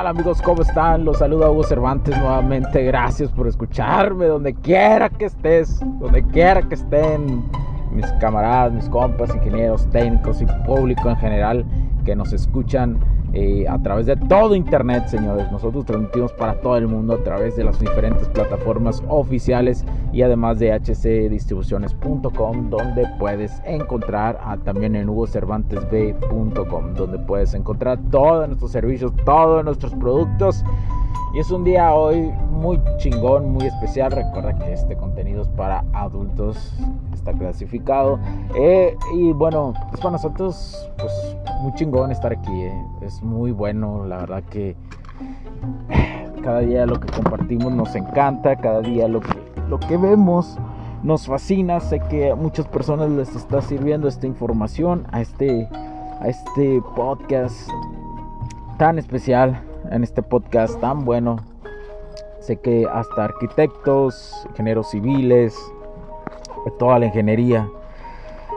Tal amigos? ¿Cómo están? Los saluda Hugo Cervantes nuevamente. Gracias por escucharme donde quiera que estés, donde quiera que estén mis camaradas, mis compas, ingenieros, técnicos y público en general que nos escuchan eh, a través de todo internet, señores. Nosotros transmitimos para todo el mundo a través de las diferentes plataformas oficiales y además de hcdistribuciones.com, donde puedes encontrar ah, también en hugocervantesb.com, donde puedes encontrar todos nuestros servicios, todos nuestros productos. Y es un día hoy muy chingón, muy especial. Recuerda que este contenido es para adultos, está clasificado. Eh, y bueno, es para nosotros, pues muy chingón estar aquí. eh. Es muy bueno, la verdad que cada día lo que compartimos nos encanta, cada día lo que, lo que vemos nos fascina. Sé que a muchas personas les está sirviendo esta información, a este, a este podcast tan especial, en este podcast tan bueno. Sé que hasta arquitectos, ingenieros civiles, toda la ingeniería,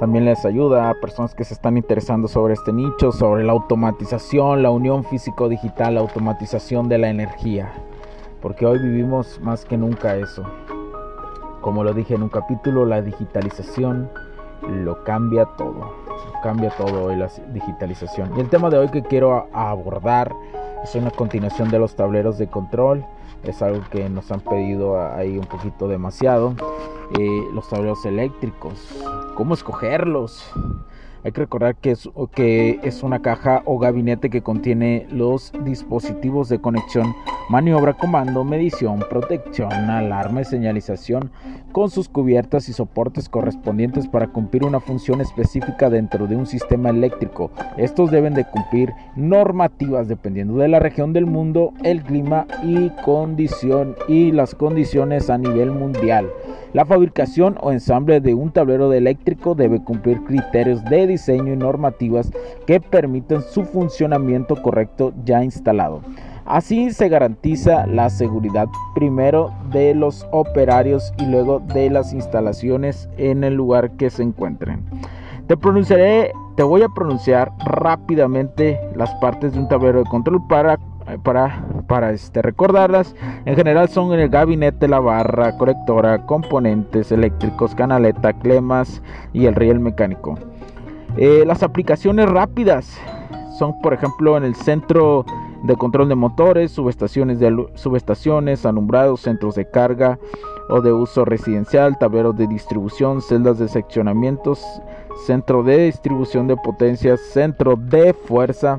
también les ayuda a personas que se están interesando sobre este nicho, sobre la automatización, la unión físico-digital, la automatización de la energía. Porque hoy vivimos más que nunca eso. Como lo dije en un capítulo, la digitalización lo cambia todo. Cambia todo hoy la digitalización. Y el tema de hoy que quiero abordar es una continuación de los tableros de control. Es algo que nos han pedido ahí un poquito demasiado. Eh, los tableros eléctricos. ¿Cómo escogerlos? Hay que recordar que es, que es una caja o gabinete que contiene los dispositivos de conexión, maniobra, comando, medición, protección, alarma y señalización con sus cubiertas y soportes correspondientes para cumplir una función específica dentro de un sistema eléctrico. Estos deben de cumplir normativas dependiendo de la región del mundo, el clima y condición y las condiciones a nivel mundial. La fabricación o ensamble de un tablero de eléctrico debe cumplir criterios de diseño y normativas que permiten su funcionamiento correcto ya instalado. Así se garantiza la seguridad primero de los operarios y luego de las instalaciones en el lugar que se encuentren. Te pronunciaré, te voy a pronunciar rápidamente las partes de un tablero de control para para, para este, recordarlas. En general son el gabinete, la barra, correctora, componentes eléctricos, canaleta, clemas y el riel mecánico. Eh, las aplicaciones rápidas son, por ejemplo, en el centro de control de motores, subestaciones, de subestaciones, alumbrados, centros de carga o de uso residencial, tableros de distribución, celdas de seccionamientos, centro de distribución de potencias, centro de fuerza.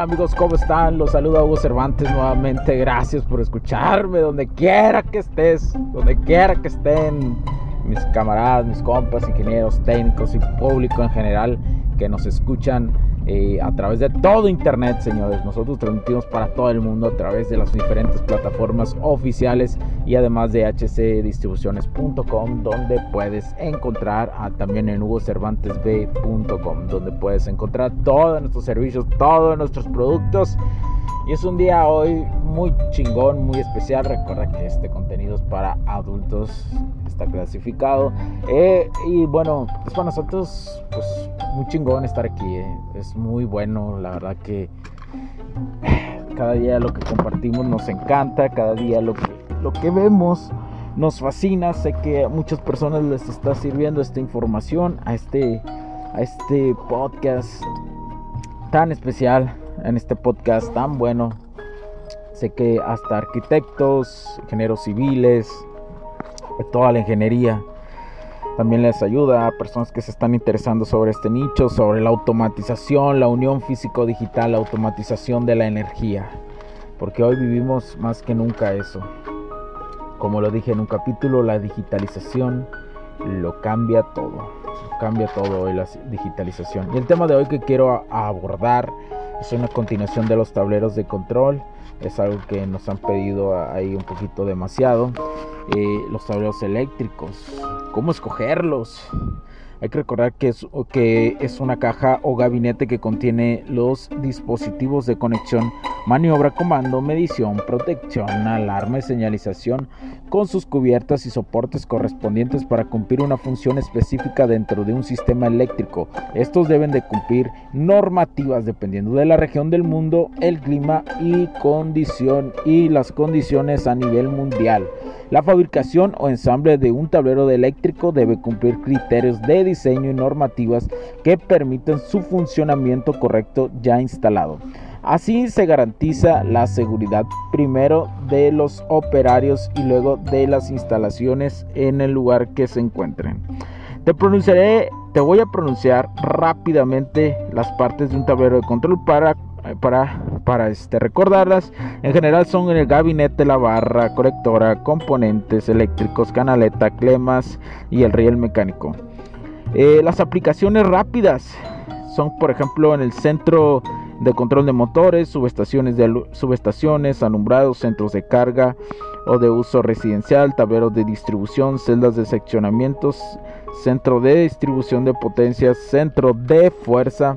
Tal amigos? ¿Cómo están? Los saluda Hugo Cervantes nuevamente. Gracias por escucharme donde quiera que estés, donde quiera que estén mis camaradas, mis compas, ingenieros, técnicos y público en general que nos escuchan eh, a través de todo internet, señores. Nosotros transmitimos para todo el mundo a través de las diferentes plataformas oficiales y además de hcdistribuciones.com, donde puedes encontrar ah, también en hugocervantesb.com, donde puedes encontrar todos nuestros servicios, todos nuestros productos. Y es un día hoy muy chingón, muy especial. Recuerda que este contenido es para adultos, está clasificado. Eh, y bueno, es para nosotros pues muy chingón estar aquí. Eh. Es muy bueno, la verdad que cada día lo que compartimos nos encanta, cada día lo que, lo que vemos nos fascina. Sé que a muchas personas les está sirviendo esta información, a este, a este podcast tan especial, en este podcast tan bueno. Sé que hasta arquitectos, ingenieros civiles, toda la ingeniería también les ayuda a personas que se están interesando sobre este nicho, sobre la automatización, la unión físico-digital, la automatización de la energía. Porque hoy vivimos más que nunca eso. Como lo dije en un capítulo, la digitalización lo cambia todo. Cambia todo hoy la digitalización. Y el tema de hoy que quiero abordar es una continuación de los tableros de control. Es algo que nos han pedido ahí un poquito demasiado. Eh, los tableros eléctricos. ¿Cómo escogerlos? Hay que recordar que es, que es una caja o gabinete que contiene los dispositivos de conexión, maniobra, comando, medición, protección, alarma y señalización con sus cubiertas y soportes correspondientes para cumplir una función específica dentro de un sistema eléctrico. Estos deben de cumplir normativas dependiendo de la región del mundo, el clima y condición y las condiciones a nivel mundial. La fabricación o ensamble de un tablero de eléctrico debe cumplir criterios de diseño y normativas que permiten su funcionamiento correcto ya instalado. Así se garantiza la seguridad primero de los operarios y luego de las instalaciones en el lugar que se encuentren. Te pronunciaré, te voy a pronunciar rápidamente las partes de un tablero de control para para, para este, recordarlas. En general son en el gabinete, la barra, correctora, componentes eléctricos, canaleta, clemas y el riel mecánico. Eh, las aplicaciones rápidas son, por ejemplo, en el centro de control de motores, subestaciones, de subestaciones, alumbrados, centros de carga o de uso residencial, tableros de distribución, celdas de seccionamientos, centro de distribución de potencias, centro de fuerza